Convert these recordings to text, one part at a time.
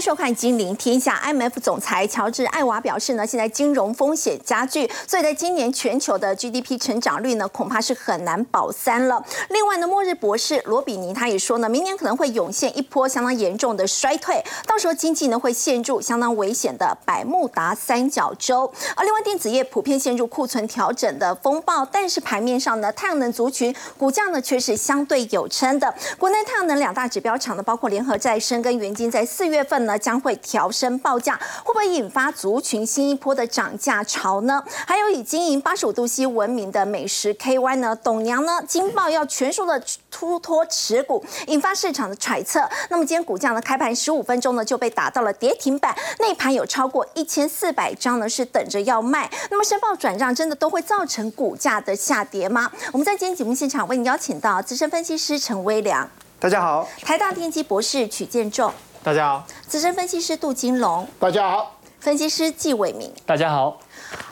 收看《金陵天下》。IMF 总裁乔治·艾娃表示呢，现在金融风险加剧，所以在今年全球的 GDP 成长率呢，恐怕是很难保三了。另外呢，末日博士罗比尼他也说呢，明年可能会涌现一波相当严重的衰退，到时候经济呢会陷入相当危险的百慕达三角洲。而另外，电子业普遍陷入库存调整的风暴，但是盘面上呢，太阳能族群股价呢却是相对有撑的。国内太阳能两大指标厂呢，包括联合再生跟元晶，在四月份。呢将会调升报价，会不会引发族群新一波的涨价潮呢？还有以经营八十五度 C 闻名的美食 KY 呢，董娘呢，金报要全数的突脱持股，引发市场的揣测。那么今天股价呢，开盘十五分钟呢就被打到了跌停板，内盘有超过一千四百张呢是等着要卖。那么申报转让真的都会造成股价的下跌吗？我们在今天节目现场为您邀请到资深分析师陈威良，大家好；台大电机博士曲建仲。大家好，资深分析师杜金龙，大家好，分析师纪伟明，大家好。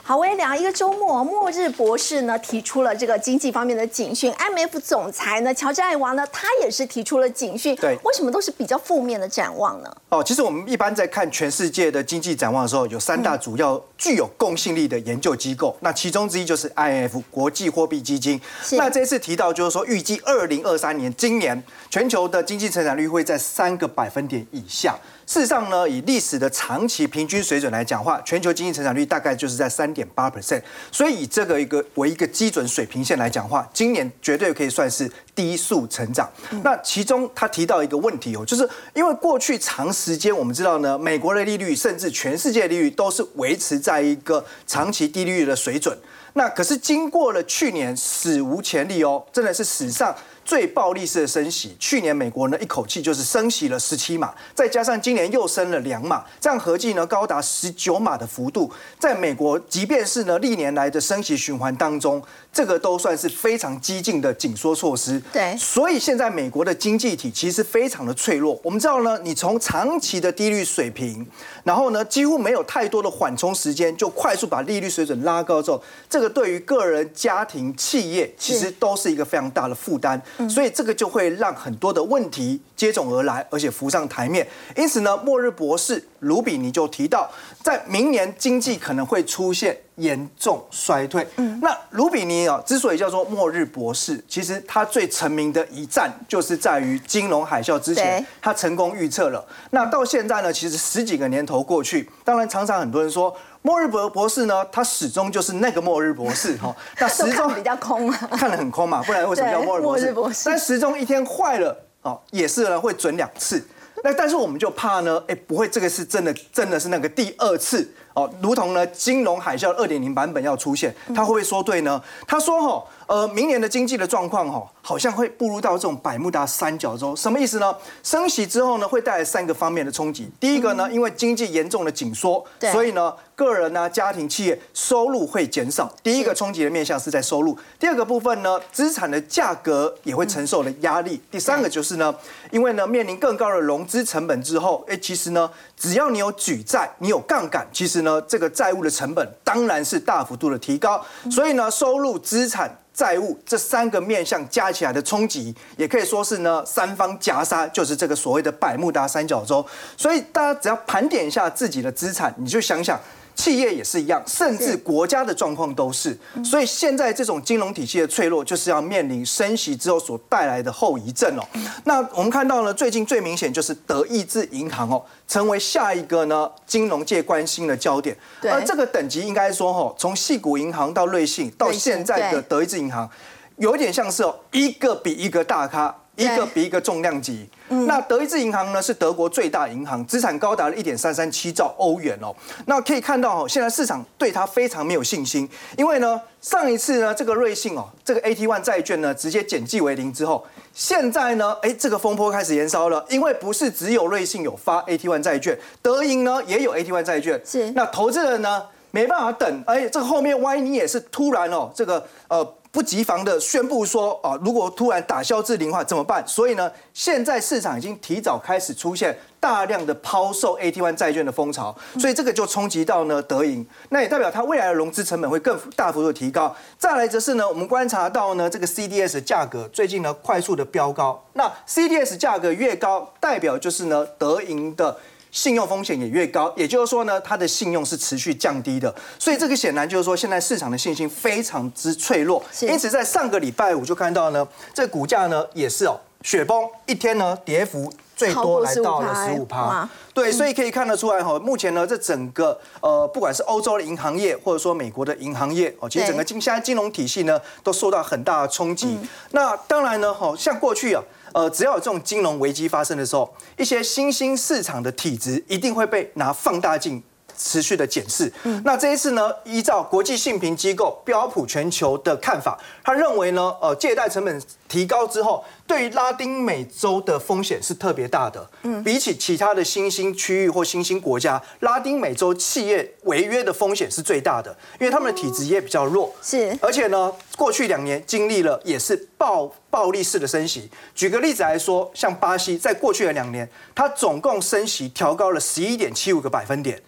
好，微良一个周末，末日博士呢提出了这个经济方面的警讯，IMF 总裁呢乔治艾娃呢他也是提出了警讯，对，为什么都是比较负面的展望呢？哦，其实我们一般在看全世界的经济展望的时候，有三大主要具有公信力的研究机构，那其中之一就是 IMF 国际货币基金，那这次提到就是说预计二零二三年今年全球的经济成长率会在三个百分点以下。事实上呢，以历史的长期平均水准来讲话，全球经济成长率大概就是在三点八 percent。所以以这个一个为一个基准水平线来讲话，今年绝对可以算是低速成长。那其中他提到一个问题哦，就是因为过去长时间我们知道呢，美国的利率甚至全世界利率都是维持在一个长期低利率的水准。那可是经过了去年史无前例哦，真的是史上。最暴力式的升息，去年美国呢一口气就是升息了十七码，再加上今年又升了两码，这样合计呢高达十九码的幅度，在美国即便是呢历年来的升息循环当中，这个都算是非常激进的紧缩措施。对，所以现在美国的经济体其实非常的脆弱。我们知道呢，你从长期的低率水平，然后呢几乎没有太多的缓冲时间，就快速把利率水准拉高之后，这个对于个人、家庭、企业其实都是一个非常大的负担。所以这个就会让很多的问题接踵而来，而且浮上台面。因此呢，末日博士卢比尼就提到，在明年经济可能会出现严重衰退。嗯，那卢比尼啊，之所以叫做末日博士，其实他最成名的一战就是在于金融海啸之前，他成功预测了。那到现在呢，其实十几个年头过去，当然常常很多人说。末日博博士呢，他始终就是那个末日博士哈。那时钟比较空，看得很空嘛，不然为什么叫末日博士？但时钟一天坏了哦，也是呢会准两次。那但是我们就怕呢，哎，不会这个是真的，真的是那个第二次哦，如同呢金融海啸二点零版本要出现，他会不会说对呢？他说哈。呃，明年的经济的状况哦，好像会步入到这种百慕达三角洲，什么意思呢？升息之后呢，会带来三个方面的冲击。第一个呢，因为经济严重的紧缩，所以呢，个人呢、家庭、企业收入会减少。第一个冲击的面向是在收入。第二个部分呢，资产的价格也会承受的压力。第三个就是呢，因为呢，面临更高的融资成本之后，哎，其实呢，只要你有举债，你有杠杆，其实呢，这个债务的成本当然是大幅度的提高。所以呢，收入、资产。债务这三个面向加起来的冲击，也可以说是呢三方夹杀，就是这个所谓的百慕达三角洲。所以大家只要盘点一下自己的资产，你就想想。企业也是一样，甚至国家的状况都是。所以现在这种金融体系的脆弱，就是要面临升息之后所带来的后遗症哦。那我们看到呢，最近最明显就是德意志银行哦，成为下一个呢金融界关心的焦点。而这个等级应该说哈，从细谷银行到瑞信到现在的德意志银行，有点像是哦一个比一个大咖。一个比一个重量级。那德意志银行呢是德国最大银行，资产高达了一点三三七兆欧元哦。那可以看到哦，现在市场对它非常没有信心，因为呢上一次呢这个瑞信哦这个 AT one 债券呢直接减记为零之后，现在呢哎这个风波开始延烧了，因为不是只有瑞信有发 AT one 债券，德银呢也有 AT one 债券，是那投资人呢没办法等，哎这个后面万一你也是突然哦这个呃。不及防的宣布说啊，如果突然打消至零的话怎么办？所以呢，现在市场已经提早开始出现大量的抛售 AT1 债券的风潮，所以这个就冲击到呢德银，那也代表它未来的融资成本会更大幅度提高。再来则是呢，我们观察到呢这个 CDS 价格最近呢快速的飙高，那 CDS 价格越高，代表就是呢德银的信用风险也越高。也就是说呢，它的信用是持续降低的。所以这个显然就是说，现在市场的信心非常之脆弱。因此，在上个礼拜五就看到呢，这股价呢也是哦雪崩，一天呢跌幅。最多来到了十五趴，对，所以可以看得出来哈，目前呢，这整个呃，不管是欧洲的银行业，或者说美国的银行业，哦，其实整个金现在金融体系呢，都受到很大的冲击。那当然呢，哈，像过去啊，呃，只要有这种金融危机发生的时候，一些新兴市场的体质一定会被拿放大镜。持续的检视，那这一次呢，依照国际信评机构标普全球的看法，他认为呢，呃，借贷成本提高之后，对于拉丁美洲的风险是特别大的。嗯，比起其他的新兴区域或新兴国家，拉丁美洲企业违约的风险是最大的，因为他们的体质也比较弱。是，而且呢，过去两年经历了也是暴暴力式的升息。举个例子来说，像巴西，在过去的两年，它总共升息调高了十一点七五个百分点。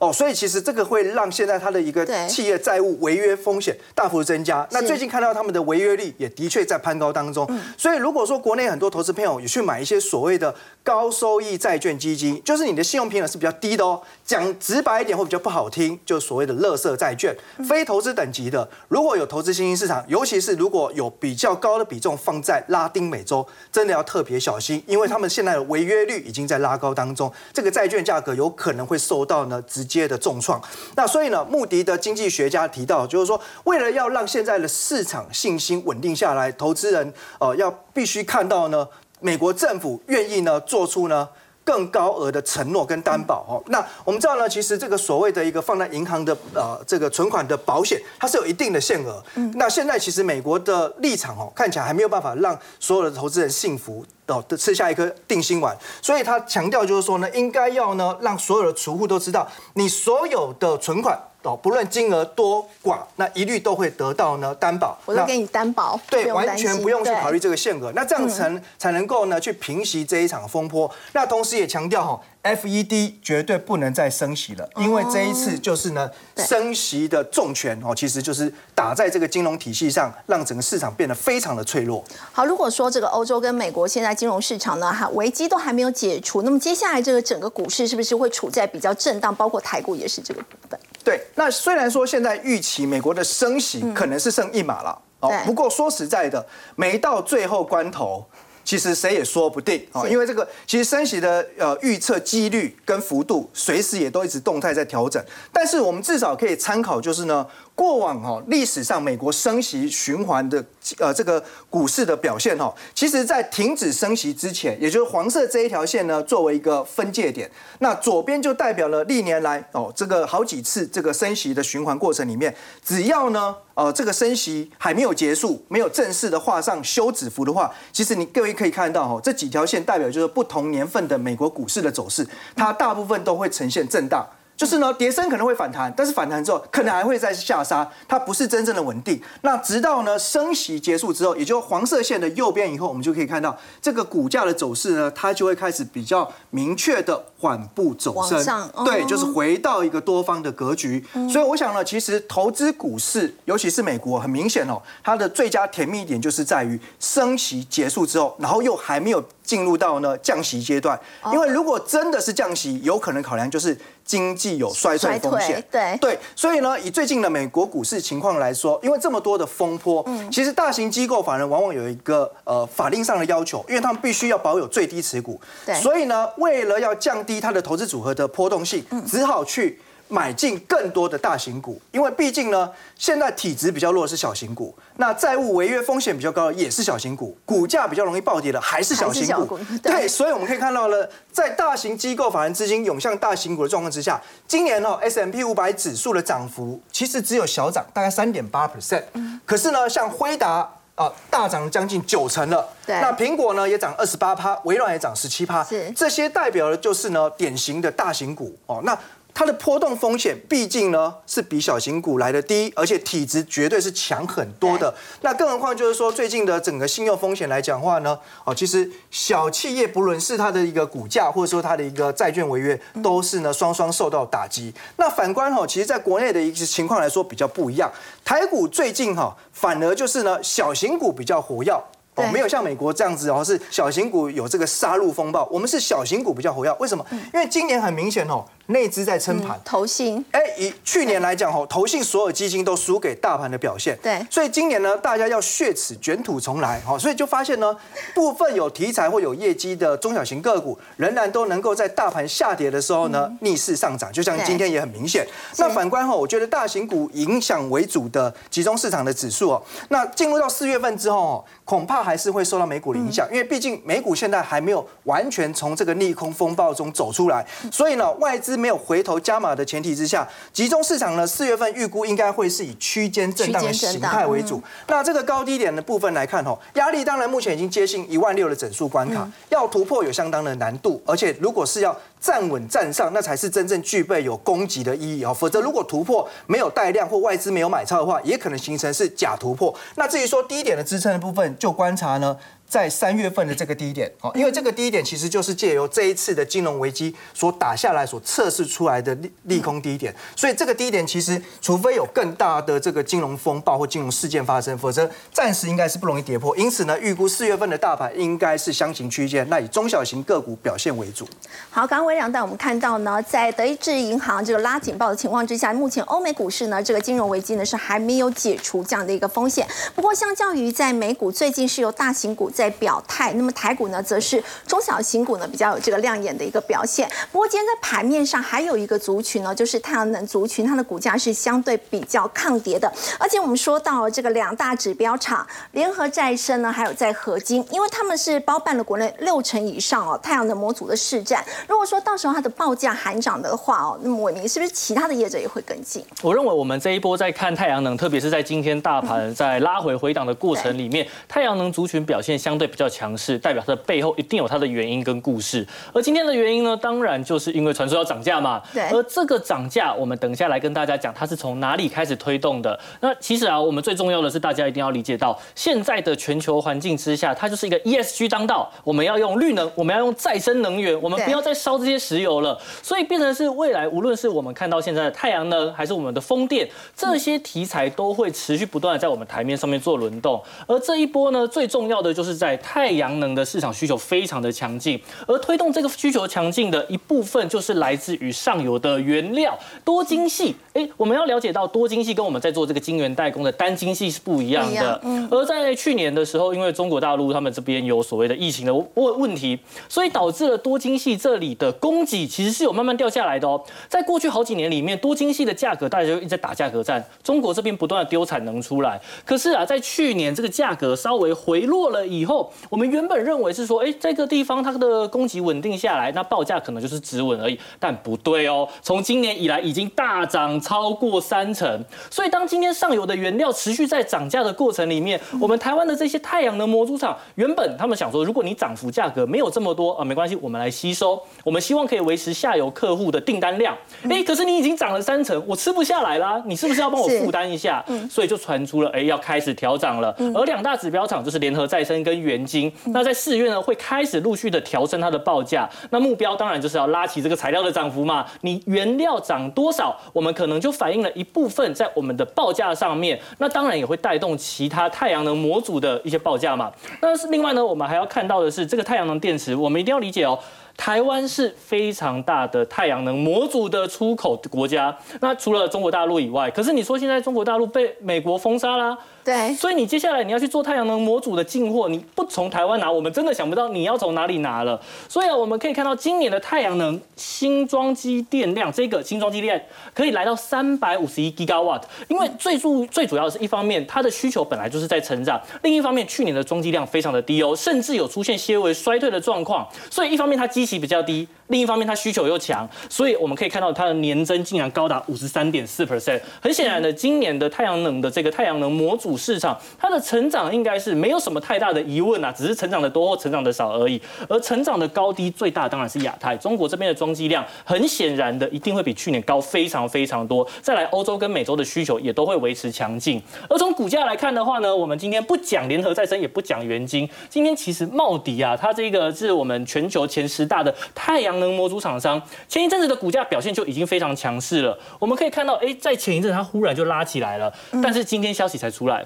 哦，所以其实这个会让现在它的一个企业债务违约风险大幅增加。那最近看到他们的违约率也的确在攀高当中。所以如果说国内很多投资朋友也去买一些所谓的高收益债券基金，就是你的信用平衡是比较低的哦。讲直白一点会比较不好听，就所谓的垃圾债券，非投资等级的。如果有投资新兴市场，尤其是如果有比较高的比重放在拉丁美洲，真的要特别小心，因为他们现在的违约率已经在拉高当中，这个债券价格有可能会受到呢直。接的重创，那所以呢，穆迪的经济学家提到，就是说，为了要让现在的市场信心稳定下来，投资人呃要必须看到呢，美国政府愿意呢做出呢更高额的承诺跟担保哦。那我们知道呢，其实这个所谓的一个放在银行的呃这个存款的保险，它是有一定的限额。那现在其实美国的立场哦，看起来还没有办法让所有的投资人幸福。哦，吃下一颗定心丸，所以他强调就是说呢，应该要呢让所有的储户都知道，你所有的存款哦，不论金额多寡，那一律都会得到呢担保。我都给你担保，对，完全不用去考虑这个限额。那这样才才能够呢去平息这一场风波。那同时也强调哈。FED 绝对不能再升息了，因为这一次就是呢，升息的重拳哦，其实就是打在这个金融体系上，让整个市场变得非常的脆弱。好，如果说这个欧洲跟美国现在金融市场呢，哈危机都还没有解除，那么接下来这个整个股市是不是会处在比较震荡？包括台股也是这个部分。对，那虽然说现在预期美国的升息可能是剩一码了哦，不过说实在的，没到最后关头。其实谁也说不定啊，因为这个其实升息的呃预测几率跟幅度，随时也都一直动态在调整。但是我们至少可以参考，就是呢。过往哈历史上美国升息循环的呃这个股市的表现哈，其实在停止升息之前，也就是黄色这一条线呢，作为一个分界点，那左边就代表了历年来哦这个好几次这个升息的循环过程里面，只要呢呃这个升息还没有结束，没有正式的画上休止符的话，其实你各位可以看到哈，这几条线代表就是不同年份的美国股市的走势，它大部分都会呈现震荡。就是呢，跌升可能会反弹，但是反弹之后可能还会再下杀，它不是真正的稳定。那直到呢升息结束之后，也就黄色线的右边以后，我们就可以看到这个股价的走势呢，它就会开始比较明确的缓步走升，对，就是回到一个多方的格局。所以我想呢，其实投资股市，尤其是美国，很明显哦，它的最佳甜蜜点就是在于升息结束之后，然后又还没有进入到呢降息阶段。因为如果真的是降息，有可能考量就是。经济有衰退风险，对对，所以呢，以最近的美国股市情况来说，因为这么多的风波，嗯，其实大型机构法人往往有一个呃法令上的要求，因为他们必须要保有最低持股，对，所以呢，为了要降低它的投资组合的波动性，只好去。买进更多的大型股，因为毕竟呢，现在体质比较弱的是小型股，那债务违约风险比较高的也是小型股，股价比较容易暴跌的还是小型股。对，所以我们可以看到了，在大型机构法人资金涌向大型股的状况之下，今年哦 S M P 五百指数的涨幅其实只有小涨，大概三点八 percent。可是呢，像辉达啊，大涨将近九成了。对。那苹果呢也涨二十八趴，微软也涨十七趴。是。这些代表的就是呢典型的大型股哦。那它的波动风险毕竟呢是比小型股来的低，而且体质绝对是强很多的。那更何况就是说，最近的整个信用风险来讲话呢，哦，其实小企业不论是它的一个股价，或者说它的一个债券违约，都是呢双双受到打击。那反观哈，其实在国内的一些情况来说比较不一样，台股最近哈反而就是呢小型股比较活跃。哦，没有像美国这样子哦，是小型股有这个杀戮风暴，我们是小型股比较活跃。为什么？因为今年很明显哦。内资在撑盘，投信哎，以去年来讲哦，投信所有基金都输给大盘的表现，对，所以今年呢，大家要血耻卷土重来，哦，所以就发现呢，部分有题材或有业绩的中小型个股，仍然都能够在大盘下跌的时候呢，逆势上涨，就像今天也很明显。那反观哈，我觉得大型股影响为主的集中市场的指数哦，那进入到四月份之后，恐怕还是会受到美股的影响，因为毕竟美股现在还没有完全从这个利空风暴中走出来，所以呢，外资。没有回头加码的前提之下，集中市场呢，四月份预估应该会是以区间震荡的形态为主。那这个高低点的部分来看，吼，压力当然目前已经接近一万六的整数关卡，要突破有相当的难度。而且如果是要站稳站上，那才是真正具备有攻击的意义哦。否则如果突破没有带量或外资没有买超的话，也可能形成是假突破。那至于说低点的支撑的部分，就观察呢。在三月份的这个低点，哦，因为这个低点其实就是借由这一次的金融危机所打下来、所测试出来的利利空低点，所以这个低点其实除非有更大的这个金融风暴或金融事件发生，否则暂时应该是不容易跌破。因此呢，预估四月份的大盘应该是箱型区间，那以中小型个股表现为主。好，刚刚微让带我们看到呢，在德意志银行这个拉警报的情况之下，目前欧美股市呢，这个金融危机呢是还没有解除这样的一个风险。不过，相较于在美股，最近是由大型股。在表态，那么台股呢，则是中小型股呢比较有这个亮眼的一个表现。不过今天在盘面上还有一个族群呢，就是太阳能族群，它的股价是相对比较抗跌的。而且我们说到这个两大指标厂联合再生呢，还有在合金，因为他们是包办了国内六成以上哦太阳能模组的市占。如果说到时候它的报价喊涨的话哦，那么伟明是不是其他的业者也会跟进？我认为我们这一波在看太阳能，特别是在今天大盘在拉回回档的过程里面，太阳能族群表现。相对比较强势，代表它的背后一定有它的原因跟故事。而今天的原因呢，当然就是因为传说要涨价嘛。对。而这个涨价，我们等下来跟大家讲，它是从哪里开始推动的。那其实啊，我们最重要的是，大家一定要理解到，现在的全球环境之下，它就是一个 ESG 当道，我们要用绿能，我们要用再生能源，我们不要再烧这些石油了。所以变成是未来，无论是我们看到现在的太阳能，还是我们的风电，这些题材都会持续不断的在我们台面上面做轮动。而这一波呢，最重要的就是。在太阳能的市场需求非常的强劲，而推动这个需求强劲的一部分就是来自于上游的原料多晶系。哎，我们要了解到多晶系跟我们在做这个晶圆代工的单晶系是不一样的。嗯。而在去年的时候，因为中国大陆他们这边有所谓的疫情的问问题，所以导致了多晶系这里的供给其实是有慢慢掉下来的哦。在过去好几年里面，多晶系的价格大家就一直在打价格战，中国这边不断的丢产能出来。可是啊，在去年这个价格稍微回落了以后，我们原本认为是说，哎，这个地方它的供给稳定下来，那报价可能就是止稳而已。但不对哦，从今年以来已经大涨超过三成。所以当今天上游的原料持续在涨价的过程里面，我们台湾的这些太阳能模组厂原本他们想说，如果你涨幅价格没有这么多啊，没关系，我们来吸收，我们希望可以维持下游客户的订单量。哎，可是你已经涨了三成，我吃不下来啦，你是不是要帮我负担一下？所以就传出了，哎，要开始调涨了。而两大指标厂就是联合再生跟元晶。那在四月呢，会开始陆续的调升它的报价。那目标当然就是要拉起这个材料的涨幅嘛。你原料涨多少，我们可能就反映了一部分在我们的报价上面。那当然也会带动其他太阳能模组的一些报价嘛。那是另外呢，我们还要看到的是这个太阳能电池，我们一定要理解哦。台湾是非常大的太阳能模组的出口国家。那除了中国大陆以外，可是你说现在中国大陆被美国封杀啦。对，所以你接下来你要去做太阳能模组的进货，你不从台湾拿，我们真的想不到你要从哪里拿了。所以啊，我们可以看到今年的太阳能新装机电量，这个新装机电可以来到三百五十一 gigawatt。因为最主最主要的是一方面，它的需求本来就是在成长；另一方面，去年的装机量非常的低哦，甚至有出现些微衰退的状况。所以一方面它机器比较低。另一方面，它需求又强，所以我们可以看到它的年增竟然高达五十三点四 percent。很显然的，今年的太阳能的这个太阳能模组市场，它的成长应该是没有什么太大的疑问啊，只是成长的多或成长的少而已。而成长的高低最大当然是亚太，中国这边的装机量很显然的一定会比去年高非常非常多。再来，欧洲跟美洲的需求也都会维持强劲。而从股价来看的话呢，我们今天不讲联合再生，也不讲元晶，今天其实茂迪啊，它这个是我们全球前十大的太阳。能模组厂商。前一阵子的股价表现就已经非常强势了。我们可以看到，哎，在前一阵它忽然就拉起来了，但是今天消息才出来，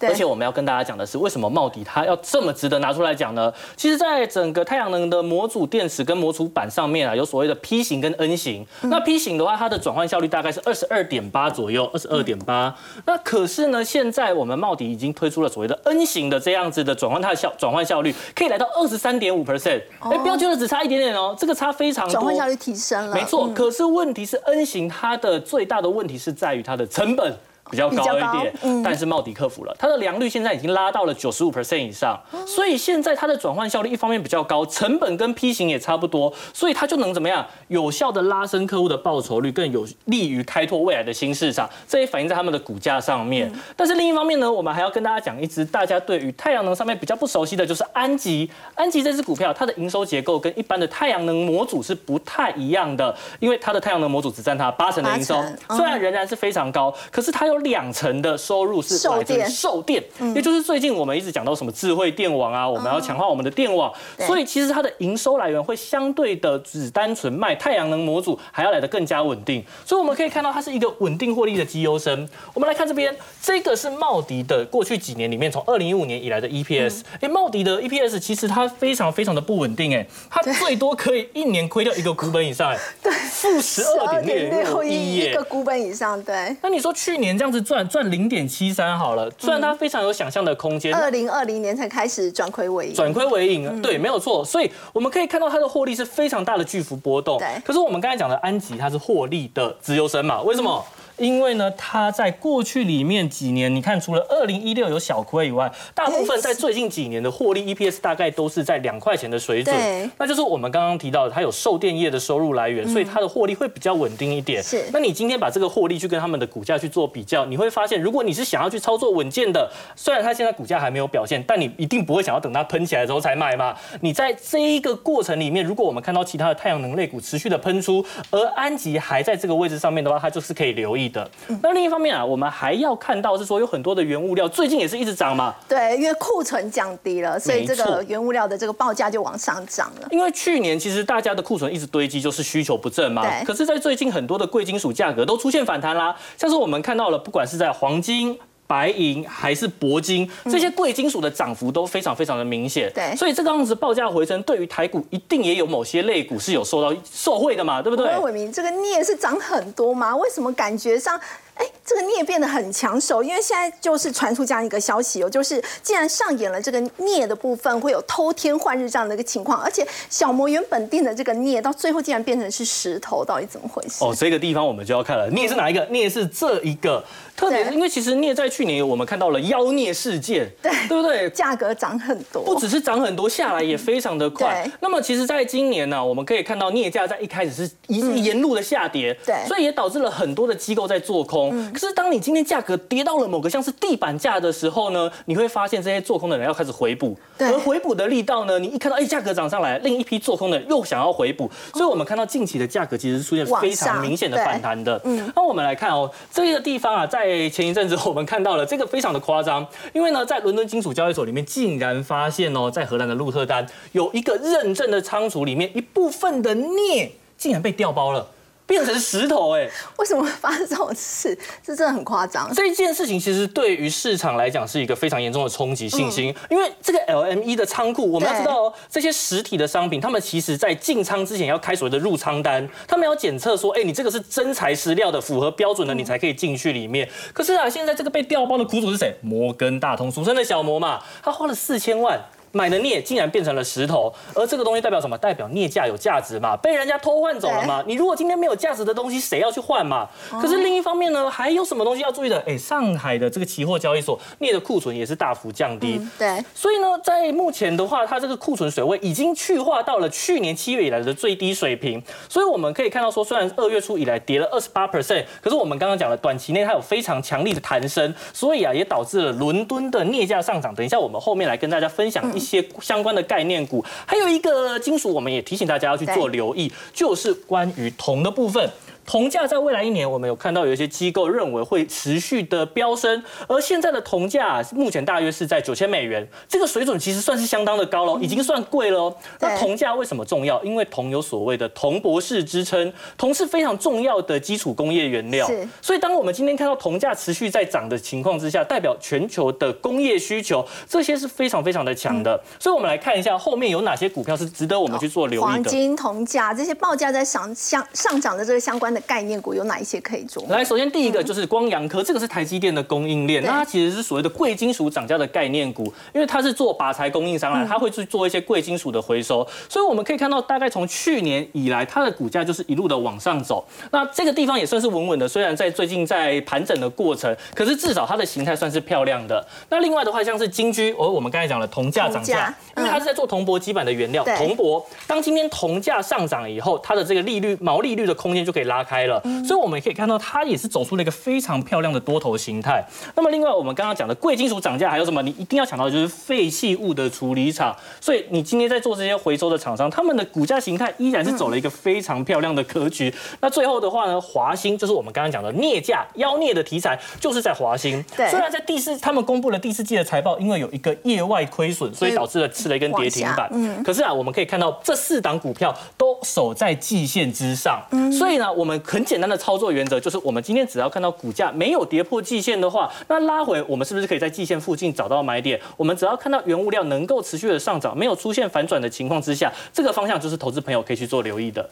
而且我们要跟大家讲的是，为什么茂迪它要这么值得拿出来讲呢？其实，在整个太阳能的模组电池跟模组板上面啊，有所谓的 P 型跟 N 型。那 P 型的话，它的转换效率大概是二十二点八左右，二十二点八。那可是呢，现在我们茂迪已经推出了所谓的 N 型的这样子的转换它的效转换效率，可以来到二十三点五 percent。哎，不要觉得只差一点点哦，这个差非常多。转换效率提升了，没错。可是问题是 N 型它的最大的问题是在于它的成本。比较高一点，但是茂迪克服了，它的良率现在已经拉到了九十五 percent 以上，所以现在它的转换效率一方面比较高，成本跟 P 型也差不多，所以它就能怎么样有效的拉升客户的报酬率，更有利于开拓未来的新市场，这也反映在他们的股价上面。但是另一方面呢，我们还要跟大家讲一只大家对于太阳能上面比较不熟悉的就是安吉，安吉这只股票它的营收结构跟一般的太阳能模组是不太一样的，因为它的太阳能模组只占它八成的营收，虽然仍然是非常高，可是它有。两成的收入是来自售电，也就是最近我们一直讲到什么智慧电网啊，我们要强化我们的电网，所以其实它的营收来源会相对的只单纯卖太阳能模组还要来的更加稳定，所以我们可以看到它是一个稳定获利的绩优生。我们来看这边，这个是茂迪的过去几年里面从二零一五年以来的 EPS，哎，茂迪的 EPS 其实它非常非常的不稳定，哎，它最多可以一年亏掉一个股本以上，哎，对，负十二点六一一个股本以上，对。那你说去年这样。子赚赚零点七三好了，虽然它非常有想象的空间。二零二零年才开始转亏为盈，转亏为盈，对，没有错。所以我们可以看到它的获利是非常大的巨幅波动。对，可是我们刚才讲的安吉，它是获利的自由身嘛？为什么？因为呢，它在过去里面几年，你看除了二零一六有小亏以外，大部分在最近几年的获利 EPS 大概都是在两块钱的水准。那就是我们刚刚提到的，它有售电业的收入来源，所以它的获利会比较稳定一点。是。那你今天把这个获利去跟他们的股价去做比较，你会发现，如果你是想要去操作稳健的，虽然它现在股价还没有表现，但你一定不会想要等它喷起来之后才买嘛。你在这一个过程里面，如果我们看到其他的太阳能类股持续的喷出，而安吉还在这个位置上面的话，它就是可以留意的。那另另一方面啊，我们还要看到是说有很多的原物料最近也是一直涨嘛。对，因为库存降低了，所以这个原物料的这个报价就往上涨了。因为去年其实大家的库存一直堆积，就是需求不振嘛。对。可是，在最近很多的贵金属价格都出现反弹啦，像是我们看到了，不管是在黄金。白银还是铂金，这些贵金属的涨幅都非常非常的明显。对，所以这个样子报价回升，对于台股一定也有某些类股是有受到受惠的嘛，对不对？伟明，这个镍是涨很多吗？为什么感觉上？哎，这个镍变得很抢手，因为现在就是传出这样一个消息哦，就是既然上演了这个镍的部分会有偷天换日这样的一个情况，而且小摩原本定的这个镍到最后竟然变成是石头，到底怎么回事？哦，这个地方我们就要看了，镍是哪一个？镍是这一个，特别是因为其实镍在去年我们看到了妖镍事件，对对不对？价格涨很多，不只是涨很多，下来也非常的快。那么其实在今年呢，我们可以看到镍价在一开始是一沿路的下跌，对，所以也导致了很多的机构在做空。可是当你今天价格跌到了某个像是地板价的时候呢，你会发现这些做空的人要开始回补，而回补的力道呢，你一看到哎价格涨上来，另一批做空的又想要回补，所以我们看到近期的价格其实是出现非常明显的反弹的。嗯，那我们来看哦，这个地方啊，在在前一阵子我们看到了这个非常的夸张，因为呢，在伦敦金属交易所里面竟然发现哦，在荷兰的鹿特丹有一个认证的仓储里面一部分的镍竟然被调包了。变成石头哎，为什么会发生这种事？这真的很夸张。这一件事情其实对于市场来讲是一个非常严重的冲击信心，因为这个 LME 的仓库，我们要知道哦，这些实体的商品，他们其实在进仓之前要开所谓的入仓单，他们要检测说，哎，你这个是真材实料的，符合标准的，你才可以进去里面。可是啊，现在这个被调包的苦主是谁？摩根大通，俗称的小摩嘛，他花了四千万。买的镍竟然变成了石头，而这个东西代表什么？代表镍价有价值嘛？被人家偷换走了嘛？你如果今天没有价值的东西，谁要去换嘛？可是另一方面呢，还有什么东西要注意的？哎，上海的这个期货交易所镍的库存也是大幅降低。对，所以呢，在目前的话，它这个库存水位已经去化到了去年七月以来的最低水平。所以我们可以看到说，虽然二月初以来跌了二十八 percent，可是我们刚刚讲了，短期内它有非常强力的弹升，所以啊，也导致了伦敦的镍价上涨。等一下我们后面来跟大家分享一。一些相关的概念股，还有一个金属，我们也提醒大家要去做留意，就是关于铜的部分。铜价在未来一年，我们有看到有一些机构认为会持续的飙升，而现在的铜价目前大约是在九千美元，这个水准其实算是相当的高了，已经算贵了。那铜价为什么重要？因为铜有所谓的铜博士之称，铜是非常重要的基础工业原料。所以当我们今天看到铜价持续在涨的情况之下，代表全球的工业需求这些是非常非常的强的。所以我们来看一下后面有哪些股票是值得我们去做留意的。黄金、铜价这些报价在上上上涨的这个相关的概念股有哪一些可以做？来，首先第一个就是光阳科，这个是台积电的供应链，那它其实是所谓的贵金属涨价的概念股，因为它是做靶材供应商啦，它会去做一些贵金属的回收，所以我们可以看到，大概从去年以来，它的股价就是一路的往上走。那这个地方也算是稳稳的，虽然在最近在盘整的过程，可是至少它的形态算是漂亮的。那另外的话，像是金居，哦我们刚才讲了铜价涨价，因为它是在做铜箔基板的原料，铜箔。当今天铜价上涨以后，它的这个利率毛利率的空间就可以拉开了，所以我们也可以看到，它也是走出了一个非常漂亮的多头形态。那么另外，我们刚刚讲的贵金属涨价还有什么？你一定要想到的就是废弃物的处理厂。所以你今天在做这些回收的厂商，他们的股价形态依然是走了一个非常漂亮的格局。那最后的话呢，华兴就是我们刚刚讲的镍价妖孽的题材，就是在华兴。对，虽然在第四，他们公布了第四季的财报，因为有一个业外亏损，所以导致了吃了一根跌停板。嗯，可是啊，我们可以看到这四档股票都守在季线之上。嗯，所以呢，我们很简单的操作原则就是，我们今天只要看到股价没有跌破季线的话，那拉回我们是不是可以在季线附近找到买点？我们只要看到原物料能够持续的上涨，没有出现反转的情况之下，这个方向就是投资朋友可以去做留意的。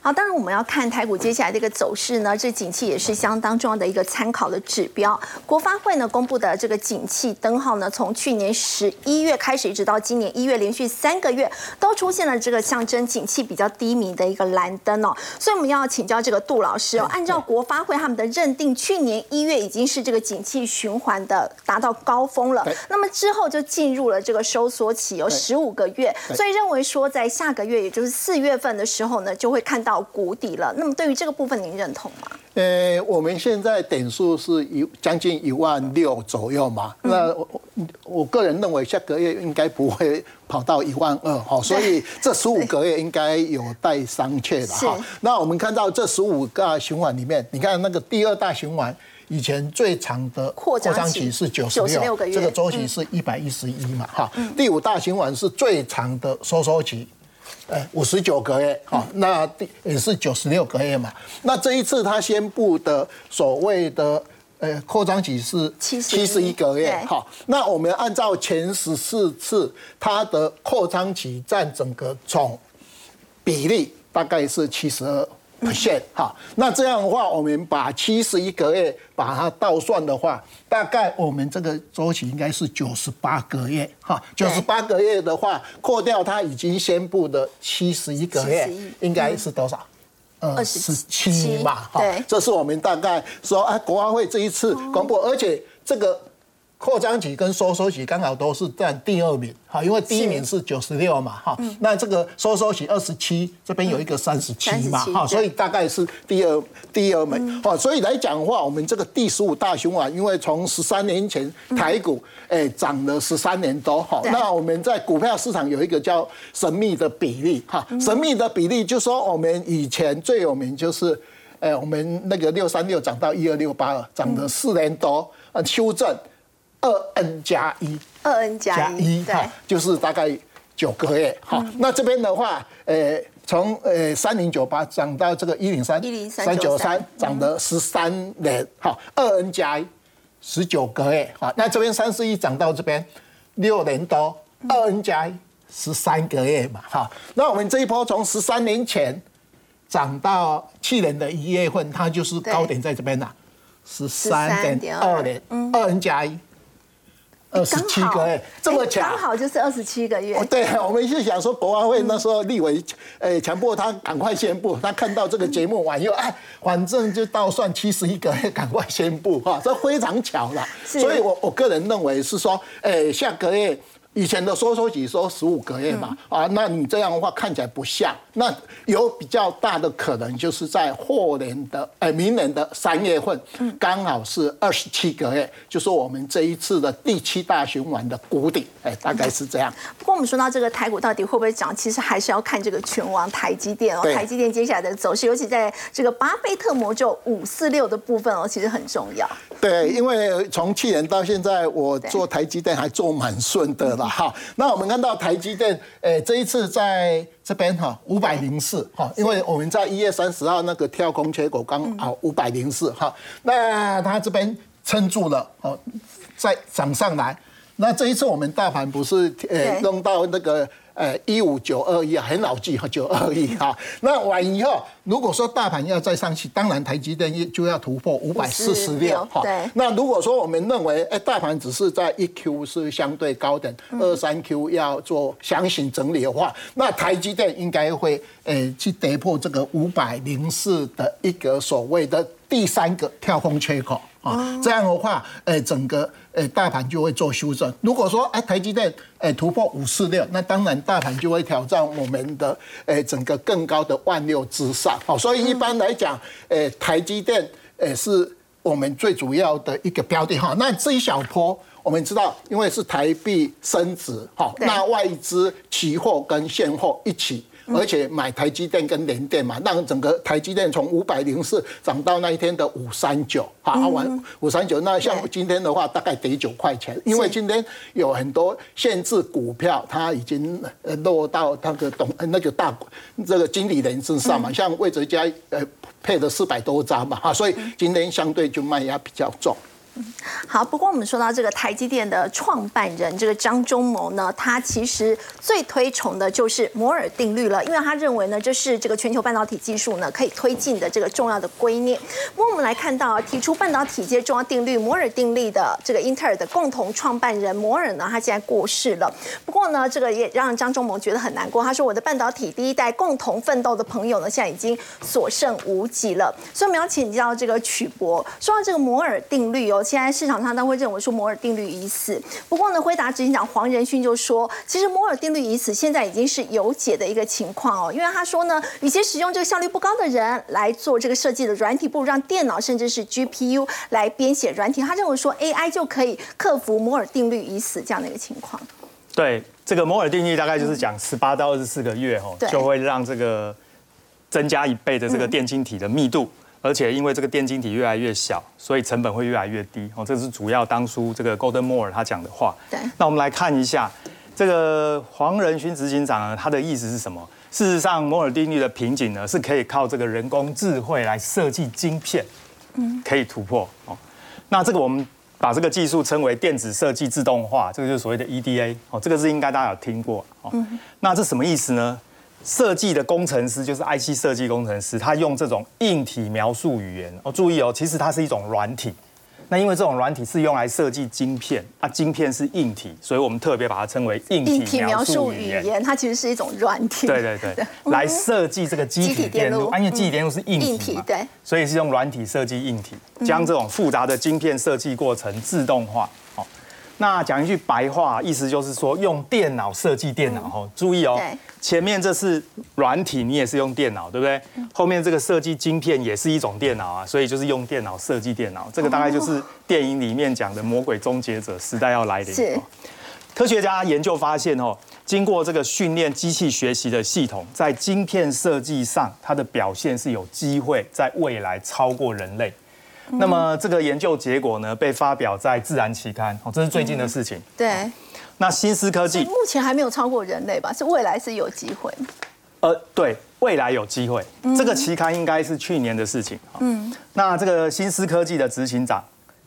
好，当然我们要看台股接下来的一个走势呢，这景气也是相当重要的一个参考的指标。国发会呢公布的这个景气灯号呢，从去年十一月开始，一直到今年一月，连续三个月都出现了这个象征景气比较低迷的一个蓝灯哦。所以我们要请教这个杜老师哦，按照国发会他们的认定，去年一月已经是这个景气循环的达到高峰了，那么之后就进入了这个收缩期，有十五个月，所以认为说在下个月，也就是四月份的时候呢，就会看到谷底了。那么对于这个部分，您认同吗？呃，我们现在点数是一将近一万六左右嘛，那我我个人认为下个月应该不会跑到一万二哈，所以这十五个月应该有待商榷的哈。那我们看到这十五个循环里面，你看那个第二大循环。以前最长的扩张期是九十六这个周期是一百一十一嘛，哈。第五大循环是最长的收缩期，呃，五十九个月，哈，那第也是九十六个月嘛。那这一次他宣布的所谓的呃扩张期是七十一个月，哈。那我们按照前十四次它的扩张期占整个总比例大概是七十二。线哈，那这样的话，我们把七十一个月把它倒算的话，大概我们这个周期应该是九十八个月哈。九十八个月的话，扣掉它已经宣布的七十一个月，应该是多少？二十七嘛哈。这是我们大概说，哎，国安会这一次公布，而且这个。扩张期跟收缩期刚好都是占第二名，哈，因为第一名是九十六嘛，哈，那这个收缩期二十七，这边有一个三十七嘛，哈，所以大概是第二第二名，哈，所以来讲的话，我们这个第十五大循环，因为从十三年前台股哎涨了十三年多，哈，那我们在股票市场有一个叫神秘的比例，哈，神秘的比例就说我们以前最有名就是，哎，我们那个六三六涨到一二六八二，涨了四年多，呃，修正。二 n 加一，二 n 加一，对，就是大概九个月。好，那这边的话，呃，从呃三零九八涨到这个一零三，一零三九三，涨了十三年。好，二 n 加一，十九个月。好，那这边三四一涨到这边六年多，二 n 加一，十三个月嘛。好，那我们这一波从十三年前涨到去年的一月份，它就是高点在这边了，十三点二年，二 n 加一。二十七个月这么巧，刚好就是二十七个月。对，我们是想说，国安会那时候立委，诶，强迫他赶快宣布。他看到这个节目完以后，哎，反正就倒算七十一个月，赶快宣布哈，这非常巧了。所以我我个人认为是说，诶，下个月以前的收缩期说十五个月嘛，啊，那你这样的话看起来不像。那有比较大的可能就是在后年的，哎，明年的三月份，刚好是二十七个月，就是我们这一次的第七大循环的谷底，哎，大概是这样。不过我们说到这个台股到底会不会涨，其实还是要看这个全网台积电哦，台积电接下来的走势，尤其在这个巴菲特魔咒五四六的部分哦，其实很重要。对，因为从去年到现在，我做台积电还做蛮顺的了。好，那我们看到台积电，诶，这一次在这边哈，五百零四哈，因为我们在一月三十号那个跳空缺口刚好五百零四哈，那它这边撑住了，哦，再涨上来，那这一次我们大盘不是诶弄到那个。呃，一五九二一啊很老记哈，九二一哈。那完以后，如果说大盘要再上去，当然台积电就要突破五百四十六哈。那如果说我们认为，哎，大盘只是在一 Q 是相对高点，二三 Q 要做箱型整理的话，那台积电应该会诶去跌破这个五百零四的一个所谓的第三个跳空缺口。啊，这样的话，诶，整个诶大盘就会做修正。如果说诶台积电诶突破五四六，那当然大盘就会挑战我们的诶整个更高的万六之上。好，所以一般来讲，诶台积电诶是我们最主要的一个标的哈。那这一小波，我们知道，因为是台币升值，哈，那外资期货跟现货一起。而且买台积电跟联电嘛，让整个台积电从五百零四涨到那一天的五三九，好，完五三九。那像今天的话，大概跌九块钱，因为今天有很多限制股票，它已经呃落到那个董那个大这个经理人身上嘛，像魏哲家呃配了四百多张嘛，哈，所以今天相对就卖压比较重。好，不过我们说到这个台积电的创办人这个张忠谋呢，他其实最推崇的就是摩尔定律了，因为他认为呢，这是这个全球半导体技术呢可以推进的这个重要的观念。不过我们来看到提出半导体界重要定律摩尔定律的这个英特尔的共同创办人摩尔呢，他现在过世了。不过呢，这个也让张忠谋觉得很难过。他说：“我的半导体第一代共同奋斗的朋友呢，现在已经所剩无几了。”所以我们要请教这个曲博，说到这个摩尔定律哦。现在市场上都会认为说摩尔定律已死，不过呢，辉达执行长黄仁勋就说，其实摩尔定律已死，现在已经是有解的一个情况哦。因为他说呢，与其使用这个效率不高的人来做这个设计的软体，不如让电脑甚至是 GPU 来编写软体。他认为说 AI 就可以克服摩尔定律已死这样的一个情况。对，这个摩尔定律大概就是讲十八到二十四个月哦，就会让这个增加一倍的这个电晶体的密度。而且因为这个电晶体越来越小，所以成本会越来越低哦。这是主要当初这个 Golden Moore 他讲的话。对。那我们来看一下这个黄仁勋执行长呢，他的意思是什么？事实上，摩尔定律的瓶颈呢，是可以靠这个人工智慧来设计晶片，嗯，可以突破哦。那这个我们把这个技术称为电子设计自动化，这个就是所谓的 EDA 哦。这个是应该大家有听过哦。那这什么意思呢？设计的工程师就是 IC 设计工程师，他用这种硬体描述语言哦，注意哦，其实它是一种软体。那因为这种软体是用来设计晶片，啊，晶片是硬体，所以我们特别把它称为硬体描述语言。它其实是一种软体。对对对，来设计这个机体电路，因为机体电路是硬体嘛，对，所以是用软体设计硬体，将这种复杂的晶片设计过程自动化。好，那讲一句白话，意思就是说用电脑设计电脑。哦，注意哦。前面这是软体，你也是用电脑，对不对？后面这个设计晶片也是一种电脑啊，所以就是用电脑设计电脑。这个大概就是电影里面讲的魔鬼终结者时代要来临。是。科学家研究发现哦，经过这个训练机器学习的系统，在晶片设计上，它的表现是有机会在未来超过人类。那么这个研究结果呢，被发表在《自然》期刊。哦，这是最近的事情。对。那新思科技目前还没有超过人类吧？是未来是有机会。呃，对，未来有机会。这个期刊应该是去年的事情。嗯。那这个新思科技的执行长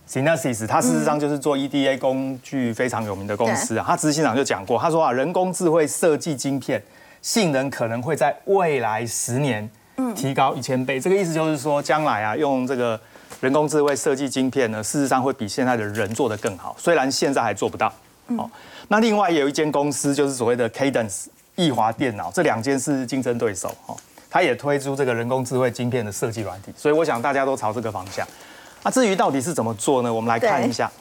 s y n e s i s 他事实上就是做 EDA 工具非常有名的公司啊。他执行长就讲过，他说啊，人工智慧设计晶片性能可能会在未来十年提高一千倍。这个意思就是说，将来啊，用这个人工智慧设计晶片呢，事实上会比现在的人做得更好。虽然现在还做不到。哦。那另外有一间公司，就是所谓的 Cadence 易华电脑，这两间是竞争对手哦。它也推出这个人工智慧晶片的设计软体，所以我想大家都朝这个方向。那至于到底是怎么做呢？我们来看一下。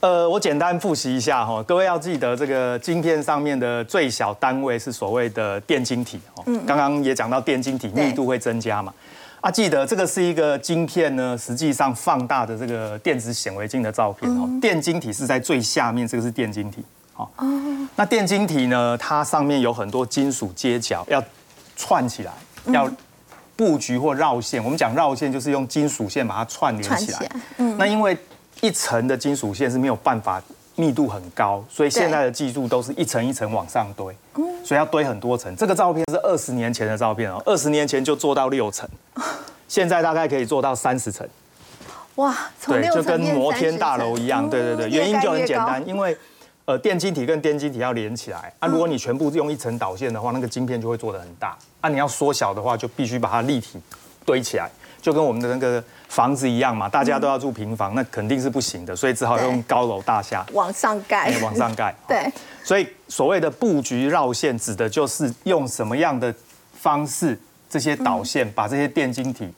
呃，我简单复习一下哈，各位要记得这个晶片上面的最小单位是所谓的电晶体哦。嗯。刚刚也讲到电晶体密度会增加嘛。啊，记得这个是一个晶片呢，实际上放大的这个电子显微镜的照片哦。电晶体是在最下面，这个是电晶体。好。哦。那电晶体呢，它上面有很多金属接角要串起来，要布局或绕线。我们讲绕线就是用金属线把它串联起来。嗯。那因为一层的金属线是没有办法密度很高，所以现在的技术都是一层一层往上堆。所以要堆很多层。这个照片是二十年前的照片哦，二十年前就做到六层，现在大概可以做到三十层。哇，对，就跟摩天大楼一样。对对对，原因就很简单，因为呃电晶体跟电晶体要连起来啊，如果你全部用一层导线的话，那个晶片就会做的很大啊。你要缩小的话，就必须把它立体堆起来，就跟我们的那个房子一样嘛，大家都要住平房，那肯定是不行的，所以只好用高楼大厦往上盖，往上盖。对。所以所谓的布局绕线，指的就是用什么样的方式，这些导线把这些电晶体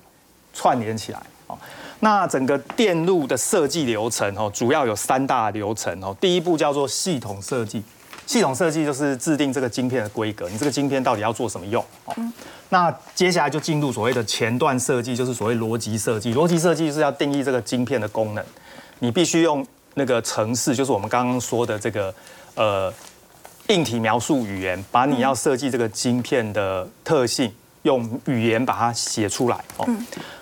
串联起来。哦，那整个电路的设计流程哦，主要有三大流程哦。第一步叫做系统设计，系统设计就是制定这个晶片的规格，你这个晶片到底要做什么用？哦，那接下来就进入所谓的前段设计，就是所谓逻辑设计。逻辑设计是要定义这个晶片的功能，你必须用那个程式，就是我们刚刚说的这个。呃，硬体描述语言把你要设计这个晶片的特性用语言把它写出来哦。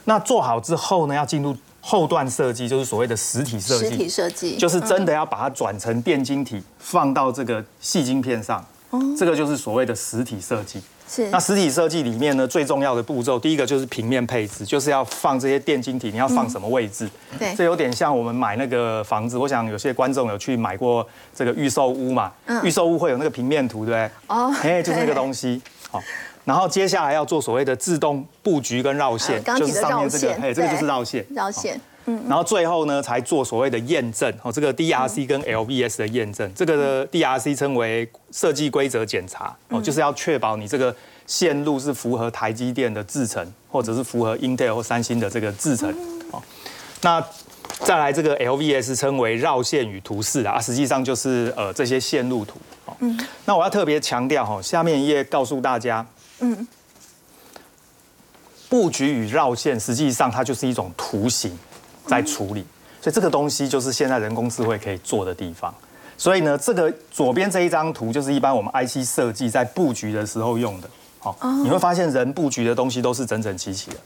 那做好之后呢，要进入后段设计，就是所谓的实体设计。实体设计就是真的要把它转成电晶体，放到这个细晶片上。哦，这个就是所谓的实体设计。是那实体设计里面呢，最重要的步骤，第一个就是平面配置，就是要放这些电晶体，你要放什么位置？对，这有点像我们买那个房子，我想有些观众有去买过这个预售屋嘛，预售屋会有那个平面图，对不对？哦，哎，就是那个东西。好，然后接下来要做所谓的自动布局跟绕线，就是上面这个，哎，这个就是绕线。绕线。嗯，然后最后呢，才做所谓的验证哦，这个 DRC 跟 LVS 的验证，这个的 DRC 称为设计规则检查哦，就是要确保你这个线路是符合台积电的制程，或者是符合 Intel 或三星的这个制程哦。那再来这个 LVS 称为绕线与图示啊，实际上就是呃这些线路图哦。嗯，那我要特别强调哈，下面一页告诉大家，嗯，布局与绕线实际上它就是一种图形。在处理，所以这个东西就是现在人工智慧可以做的地方。所以呢，这个左边这一张图就是一般我们 IC 设计在布局的时候用的。好，你会发现人布局的东西都是整整齐齐的。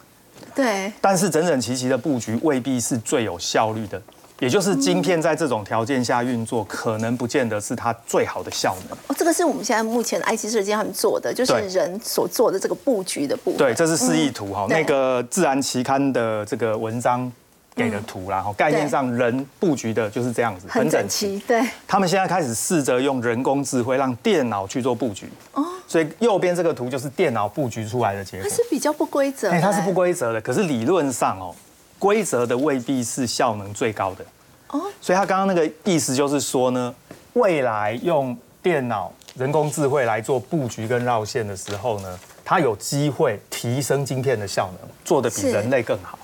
对。但是整整齐齐的布局未必是最有效率的，也就是晶片在这种条件下运作，可能不见得是它最好的效能。哦，这个是我们现在目前的 IC 设计他们做的，就是人所做的这个布局的部分。对，这是示意图哈。那个自然期刊的这个文章。给的图然后概念上人布局的就是这样子，很整齐。对，他们现在开始试着用人工智慧让电脑去做布局。哦，所以右边这个图就是电脑布局出来的结果。它是比较不规则。哎，它是不规则的，可是理论上哦，规则的未必是效能最高的。哦，所以他刚刚那个意思就是说呢，未来用电脑人工智慧来做布局跟绕线的时候呢，它有机会提升晶片的效能，做的比人类更好。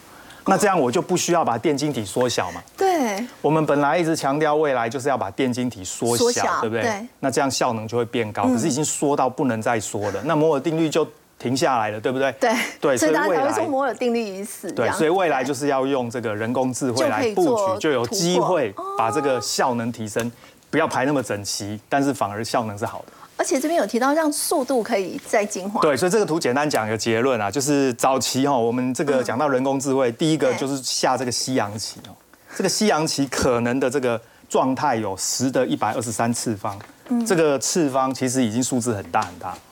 那这样我就不需要把电晶体缩小嘛？对。我们本来一直强调未来就是要把电晶体缩小，对不对？对。那这样效能就会变高，可是已经缩到不能再缩了，那摩尔定律就停下来了，对不对？对。对，所以大家才会说摩尔定律已死。对，所以未来就是要用这个人工智慧来布局，就有机会把这个效能提升，不要排那么整齐，但是反而效能是好的。而且这边有提到让速度可以再进化。对，所以这个图简单讲一个结论啊，就是早期哈，我们这个讲到人工智慧，第一个就是下这个西洋棋哦，这个西洋棋可能的这个状态有十的一百二十三次方，这个次方其实已经数字很大很大哦。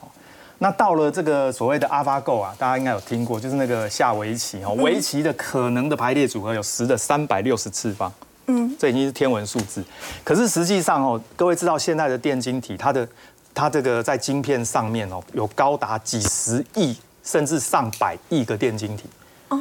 那到了这个所谓的 AlphaGo 啊，大家应该有听过，就是那个下围棋哦，围棋的可能的排列组合有十的三百六十次方，嗯，这已经是天文数字。可是实际上哦，各位知道现在的电晶体它的它这个在晶片上面哦，有高达几十亿甚至上百亿个电晶体。哦，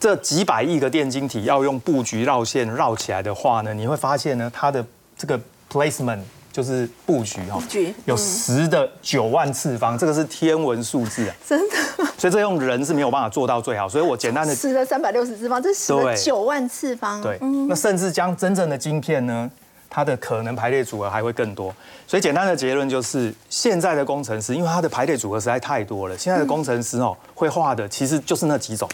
这几百亿个电晶体要用布局绕线绕起来的话呢，你会发现呢，它的这个 placement 就是布局哈，有十的九万次方，这个是天文数字啊，真的。所以这用人是没有办法做到最好，所以我简单的十的三百六十次方，这十的九万次方。对，那甚至将真正的晶片呢？它的可能排列组合还会更多。所以简单的结论就是，现在的工程师，因为它的排列组合实在太多了，现在的工程师哦会画的其实就是那几种，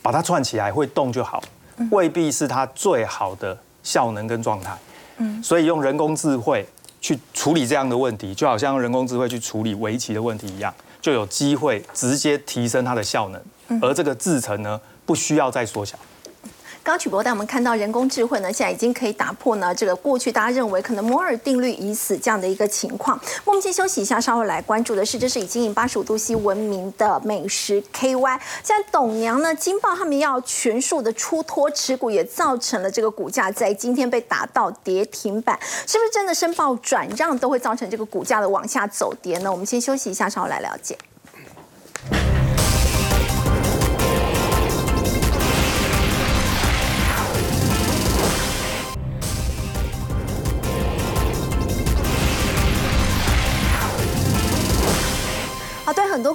把它串起来会动就好，未必是它最好的效能跟状态。嗯，所以用人工智慧去处理这样的问题，就好像人工智慧去处理围棋的问题一样，就有机会直接提升它的效能，而这个制成呢不需要再缩小。刚曲博带我们看到人工智慧呢，现在已经可以打破呢这个过去大家认为可能摩尔定律已死这样的一个情况。我们先休息一下，稍后来关注的是，这是以经营八十五度 C 闻名的美食 KY。现在董娘呢，金豹他们要全数的出脱持股，也造成了这个股价在今天被打到跌停板。是不是真的申报转让都会造成这个股价的往下走跌呢？我们先休息一下，稍后来了解。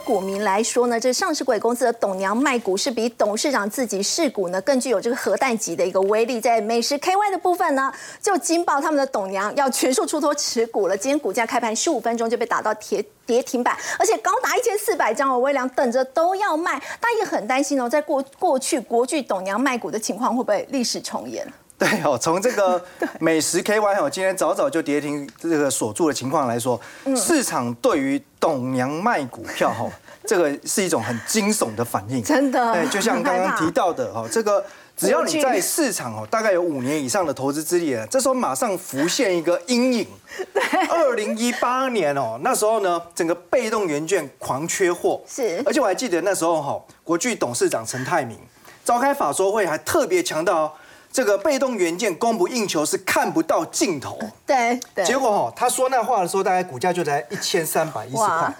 股民来说呢，这上市贵公司的董娘卖股是比董事长自己试股呢更具有这个核弹级的一个威力。在美食 KY 的部分呢，就惊爆他们的董娘要全数出脱持股了。今天股价开盘十五分钟就被打到跌跌停板，而且高达一千四百张哦，微量等着都要卖。大家也很担心哦，在过过去国巨董娘卖股的情况会不会历史重演？对哦，从这个 美食 KY 哦，今天早早就跌停这个锁住的情况来说，市场对于董娘卖股票哈，这个是一种很惊悚的反应。真的，对，就像刚刚提到的哦，这个只要你在市场哦，大概有五年以上的投资资历了，这时候马上浮现一个阴影。对，二零一八年哦，那时候呢，整个被动元券狂缺货，是，而且我还记得那时候哈，国巨董事长陈泰明召开法说会，还特别强调。这个被动元件供不应求是看不到尽头，对，结果哈，他说那话的时候，大概股价就在一千三百一十块，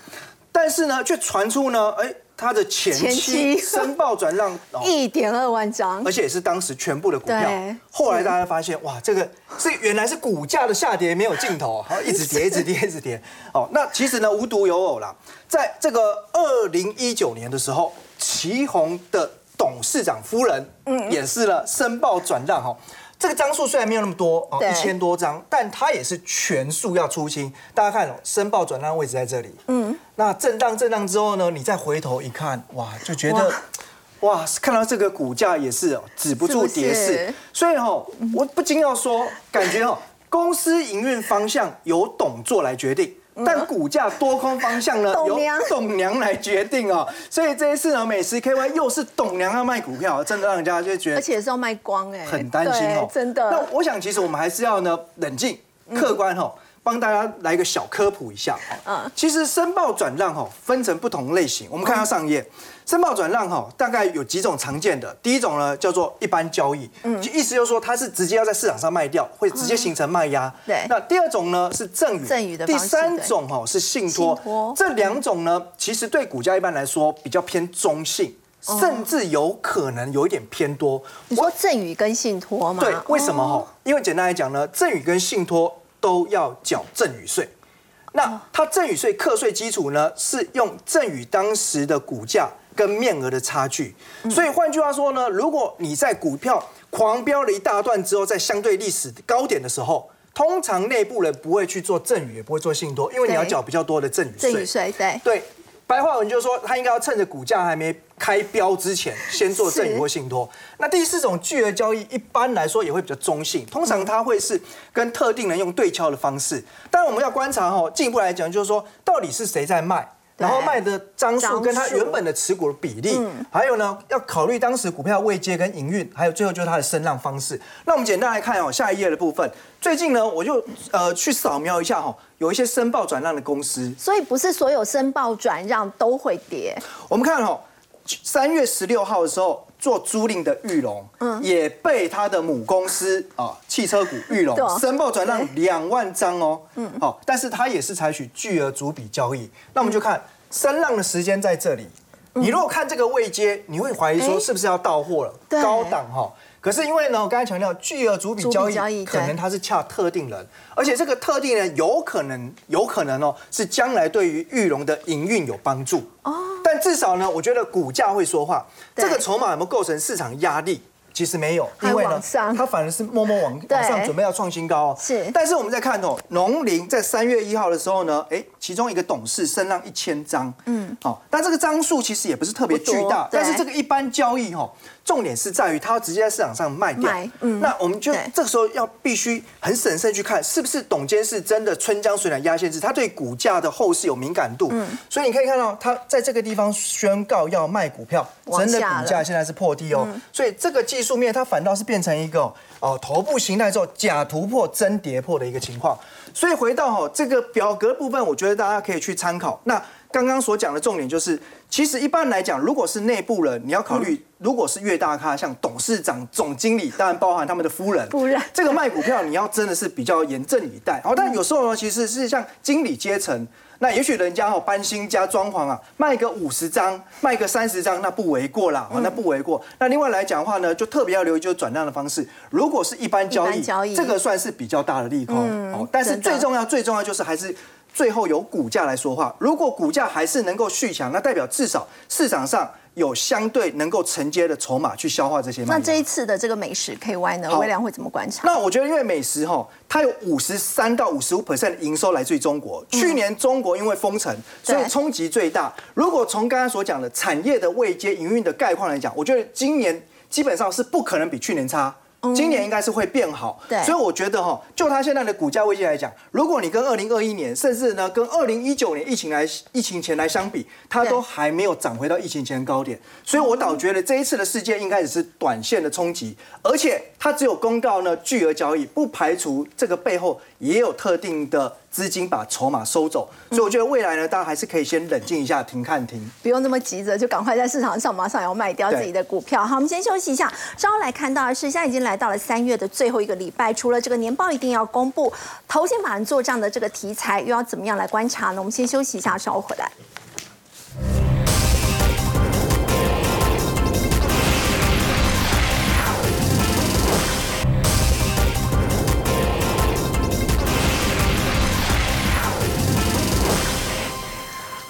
但是呢，却传出呢，哎，他的前期申报转让 一点二万张，而且也是当时全部的股票。后来大家发现，哇，这个是原来是股价的下跌没有尽头，好，一直跌，一直跌，一直跌。哦，那其实呢，无独有偶啦，在这个二零一九年的时候，旗宏的。董事长夫人演示了申报转让哈，这个张数虽然没有那么多哦，一千多张，但它也是全数要出清。大家看哦，申报转让位置在这里，嗯，那震荡震荡之后呢，你再回头一看，哇，就觉得哇，看到这个股价也是止不住跌势，所以哈，我不禁要说，感觉哈，公司营运方向由董座来决定。但股价多空方向呢，由董娘来决定哦。所以这一次呢，美食 KY 又是董娘要卖股票，真的让人家就觉得，而且是要卖光哎，很担心哦，真的。那我想，其实我们还是要呢冷静、客观哦，帮大家来一个小科普一下嗯，其实申报转让哈分成不同类型，我们看下上页。申报转让哈，大概有几种常见的。第一种呢，叫做一般交易，嗯，意思就是说它是直接要在市场上卖掉，会直接形成卖压。对。那第二种呢是赠与，赠与的第三种哈是信托，这两种呢其实对股价一般来说比较偏中性，甚至有可能有一点偏多。你说赠与跟信托吗？对，为什么哈？因为简单来讲呢，赠与跟信托都要缴赠与税。那它赠与税课税基础呢是用赠与当时的股价。跟面额的差距，所以换句话说呢，如果你在股票狂飙了一大段之后，在相对历史高点的时候，通常内部人不会去做赠与，也不会做信托，因为你要缴比较多的赠与税。赠与税，对对。白话文就是说，他应该要趁着股价还没开标之前，先做赠与或信托。那第四种巨额交易，一般来说也会比较中性，通常它会是跟特定人用对敲的方式。但我们要观察哈，进一步来讲，就是说到底是谁在卖。然后卖的张数跟它原本的持股的比例，还有呢，要考虑当时股票未接跟营运，还有最后就是它的升浪方式。那我们简单来看哦，下一页的部分，最近呢，我就呃去扫描一下哈，有一些申报转让的公司。所以不是所有申报转让都会跌。我们看哈，三月十六号的时候做租赁的玉龙，嗯，也被他的母公司啊汽车股玉龙申报转让两万张哦，嗯，好，但是它也是采取巨额逐笔交易。那我们就看。升浪的时间在这里，你如果看这个位阶，你会怀疑说是不是要到货了？高档哈，可是因为呢，我刚才强调巨额主笔交易，可能它是恰特定人，而且这个特定人有可能有可能哦，是将来对于玉龙的营运有帮助哦。但至少呢，我觉得股价会说话，这个筹码有没有构成市场压力？其实没有，因为呢，它反而是默默往往上准备要创新高哦。是，但是我们在看哦，农林在三月一号的时候呢，哎，其中一个董事声浪一千张，嗯，好，但这个张数其实也不是特别巨大，但是这个一般交易哦，重点是在于它要直接在市场上卖掉，嗯，那我们就这个时候要必须很审慎去看，是不是董监事真的春江水暖鸭先知，他对股价的后市有敏感度，嗯，所以你可以看到他在这个地方宣告要卖股票，真的股价现在是破低哦，所以这个技术面它反倒是变成一个哦头部形态之后假突破真跌破的一个情况，所以回到哈这个表格部分，我觉得大家可以去参考。那刚刚所讲的重点就是，其实一般来讲，如果是内部人，你要考虑，如果是越大咖，像董事长、总经理，当然包含他们的夫人，夫人这个卖股票，你要真的是比较严阵以待。好，但有时候呢，其实是像经理阶层。那也许人家哦搬新家装潢啊，卖个五十张，卖个三十张，那不为过啦，那不为过。那另外来讲的话呢，就特别要留意就是转让的方式。如果是一般交易，这个算是比较大的利空哦。但是最重要最重要就是还是最后由股价来说话。如果股价还是能够续强，那代表至少市场上。有相对能够承接的筹码去消化这些。那这一次的这个美食 KY 呢？微量会怎么观察？那我觉得，因为美食哈，它有五十三到五十五 percent 的营收来自于中国。去年中国因为封城，所以冲击最大。如果从刚刚所讲的产业的未接营运的概况来讲，我觉得今年基本上是不可能比去年差。今年应该是会变好，对，所以我觉得哈，就它现在的股价位置来讲，如果你跟二零二一年，甚至呢跟二零一九年疫情来疫情前来相比，它都还没有涨回到疫情前高点，所以我倒觉得这一次的事件应该只是短线的冲击，而且它只有公告呢巨额交易，不排除这个背后也有特定的。资金把筹码收走，所以我觉得未来呢，大家还是可以先冷静一下，停看停，不用那么急着就赶快在市场上马上要卖掉自己的股票。好，我们先休息一下，稍后来看到的是，现在已经来到了三月的最后一个礼拜，除了这个年报一定要公布，投信法人做账的这个题材又要怎么样来观察呢？我们先休息一下，稍后回来。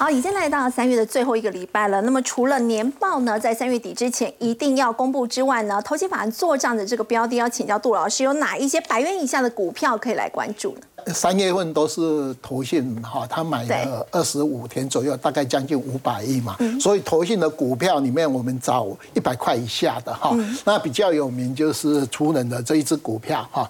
好，已经来到三月的最后一个礼拜了。那么除了年报呢，在三月底之前一定要公布之外呢，投机法案做账的这个标的，要请教杜老师，有哪一些百元以下的股票可以来关注呢？三月份都是投信哈，他买了二十五天左右，大概将近五百亿嘛。所以投信的股票里面，我们找一百块以下的哈。那比较有名就是出人的这一只股票哈，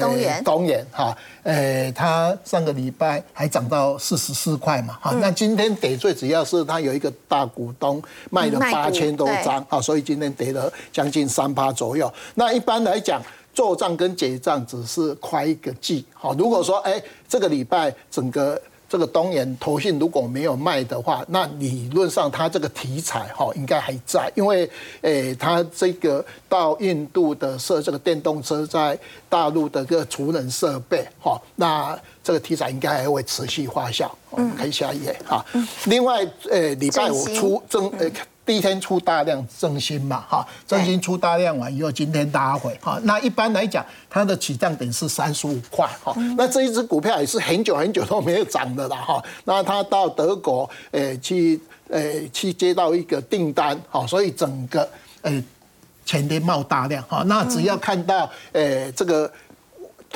东元东元哈，呃，它上个礼拜还涨到四十四块嘛哈。那今天跌最主要是它有一个大股东卖了八千多张啊，所以今天跌了将近三趴左右。那一般来讲。做账跟结账只是快一个季，好，如果说哎这个礼拜整个这个东研投信如果没有卖的话，那理论上它这个题材哈应该还在，因为诶它这个到印度的设这个电动车在大陆的个储能设备哈，那这个题材应该还会持续发酵。嗯，可以下一页哈。另外诶礼拜五出正呃。第一天出大量增新嘛，哈，增新出大量完以后，今天拉回，哈，那一般来讲，它的起涨点是三十五块，哈，那这一只股票也是很久很久都没有涨的了，哈，那它到德国，诶，去，诶，去接到一个订单，哈，所以整个，诶，前天冒大量，哈，那只要看到，诶，这个。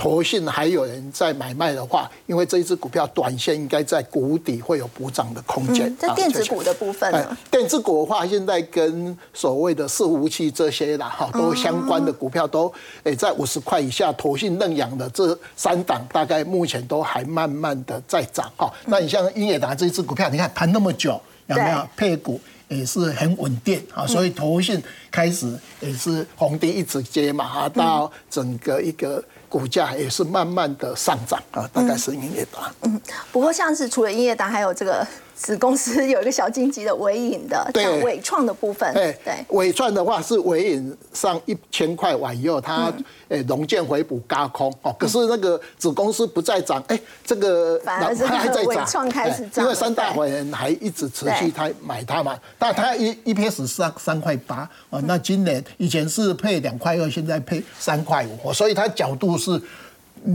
投信还有人在买卖的话，因为这一只股票短线应该在谷底会有补涨的空间。在电子股的部分呢？电子股的话，现在跟所谓的伺服器这些啦，哈，都相关的股票都诶在五十块以下，投信认养的这三档，大概目前都还慢慢的在涨哈。那你像英业达这一只股票，你看盘那么久，有没有配股也是很稳定啊？所以投信开始也是红低一直接嘛，哈，到整个一个。股价也是慢慢的上涨啊，大概是营业达。嗯，不过像是除了营业达，还有这个子公司有一个小金级的尾影的，像尾创的部分。对对，尾创的话是尾影上一千块完以后，它。诶，龙建回补高空哦，可是那个子公司不再涨，哎，这个反而是还在涨，因为三大会员还一直持续他买它嘛，但它一一片是三三块八哦，那今年以前是配两块二，现在配三块五，所以它角度是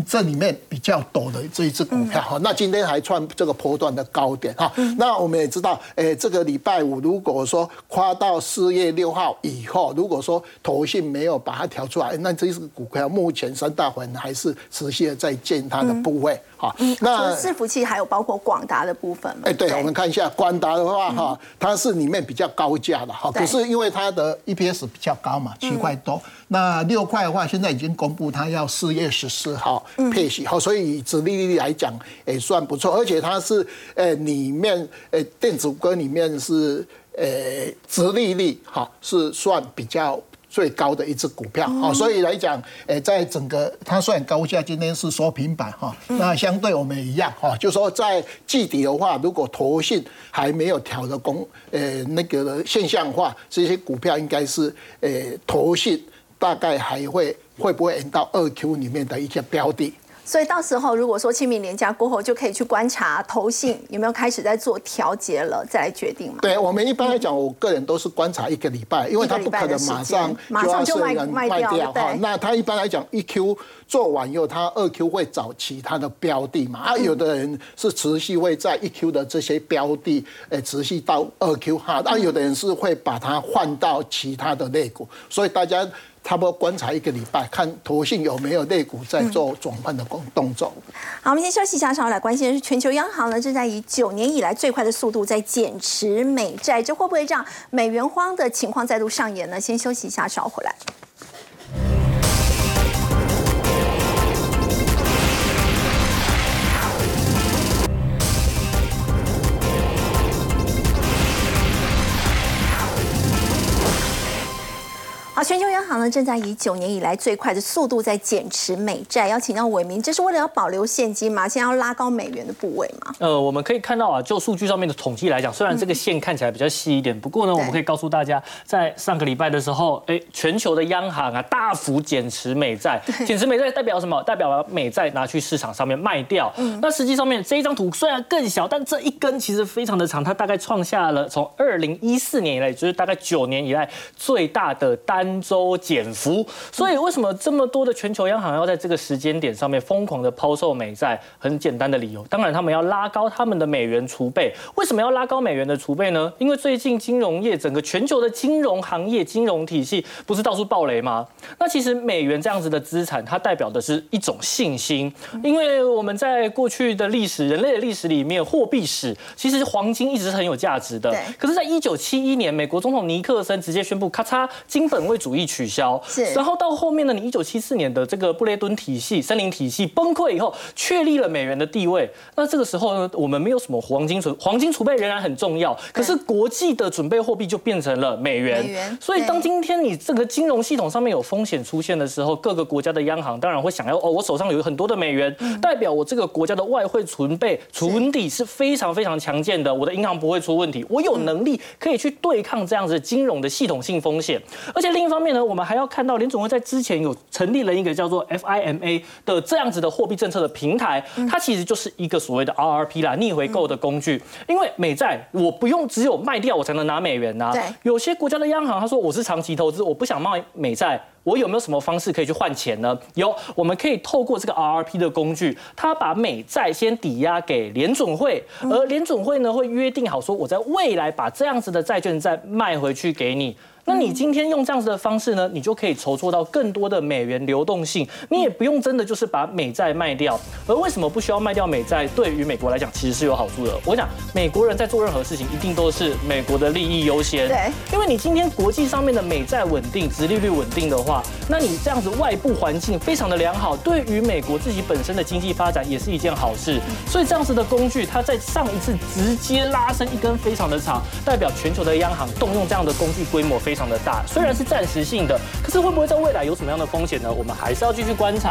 这里面比较多的这一只股票哈，那今天还创这个波段的高点哈。那我们也知道，诶，这个礼拜五如果说跨到四月六号以后，如果说头信没有把它调出来，那这只股票目前三大环还是持续的在建它的部位哈。那伺服器还有包括广达的部分哎，对，我们看一下广达的话哈，它是里面比较高价的哈，可是因为它的 EPS 比较高嘛，七块多。那六块的话，现在已经公布它要四月十四号配息，好，所以以殖利率来讲也算不错，而且它是呃里面呃电子股里面是呃殖利率哈是算比较最高的一只股票，好，所以来讲，诶，在整个它算高价，今天是收平板哈，那相对我们一样哈，就说在季底的话，如果投信还没有调的工，诶那个现象化，这些股票应该是诶投信。大概还会会不会引到二 Q 里面的一些标的？所以到时候如果说清明年假过后，就可以去观察投信有没有开始在做调节了，再来决定嘛。对我们一般来讲，我个人都是观察一个礼拜，因为他不可能马上马上就卖卖掉哈。那他一般来讲一 Q 做完以后，他二 Q 会找其他的标的嘛？啊，有的人是持续会在一 Q 的这些标的，诶，持续到二 Q 哈。那有的人是会把它换到其他的类股，所以大家。差不多观察一个礼拜，看投信有没有类股在做转换的动动作。好，我们先休息一下，稍后来关心的是全球央行呢正在以九年以来最快的速度在减持美债，这会不会让美元荒的情况再度上演呢？先休息一下，稍后回来。好，全球央行呢正在以九年以来最快的速度在减持美债，要请到伟明，这是为了要保留现金嘛？现在要拉高美元的部位嘛？呃，我们可以看到啊，就数据上面的统计来讲，虽然这个线看起来比较细一点，不过呢，我们可以告诉大家，在上个礼拜的时候，哎，全球的央行啊大幅减持美债，减持美债代表什么？代表了美债拿去市场上面卖掉。嗯，那实际上面这一张图虽然更小，但这一根其实非常的长，它大概创下了从二零一四年以来，就是大概九年以来最大的单。单周减幅，所以为什么这么多的全球央行要在这个时间点上面疯狂的抛售美债？很简单的理由，当然他们要拉高他们的美元储备。为什么要拉高美元的储备呢？因为最近金融业整个全球的金融行业、金融体系不是到处暴雷吗？那其实美元这样子的资产，它代表的是一种信心。因为我们在过去的历史、人类的历史里面，货币史其实黄金一直是很有价值的。可是，在一九七一年，美国总统尼克森直接宣布，咔嚓，金本位。主义取消，是，然后到后面呢？你一九七四年的这个布雷顿体系、森林体系崩溃以后，确立了美元的地位。那这个时候呢，我们没有什么黄金储，黄金储备仍然很重要。可是国际的准备货币就变成了美元。美元。所以当今天你这个金融系统上面有风险出现的时候，各个国家的央行当然会想要哦，我手上有很多的美元，代表我这个国家的外汇储备存底是非常非常强健的，我的银行不会出问题，我有能力可以去对抗这样子金融的系统性风险，而且另。一方面呢，我们还要看到联总会在之前有成立了一个叫做 FIMA 的这样子的货币政策的平台，它其实就是一个所谓的 RRP 啦，逆回购的工具。因为美债我不用只有卖掉我才能拿美元呐。对。有些国家的央行他说我是长期投资，我不想卖美债，我有没有什么方式可以去换钱呢？有，我们可以透过这个 RRP 的工具，它把美债先抵押给联总会，而联总会呢会约定好说，我在未来把这样子的债券再卖回去给你。那你今天用这样子的方式呢，你就可以筹措到更多的美元流动性，你也不用真的就是把美债卖掉。而为什么不需要卖掉美债？对于美国来讲，其实是有好处的。我讲，美国人在做任何事情，一定都是美国的利益优先。对，因为你今天国际上面的美债稳定，殖利率稳定的话，那你这样子外部环境非常的良好，对于美国自己本身的经济发展也是一件好事。所以这样子的工具，它在上一次直接拉升一根非常的长，代表全球的央行动用这样的工具规模。非常的大，虽然是暂时性的，可是会不会在未来有什么样的风险呢？我们还是要继续观察。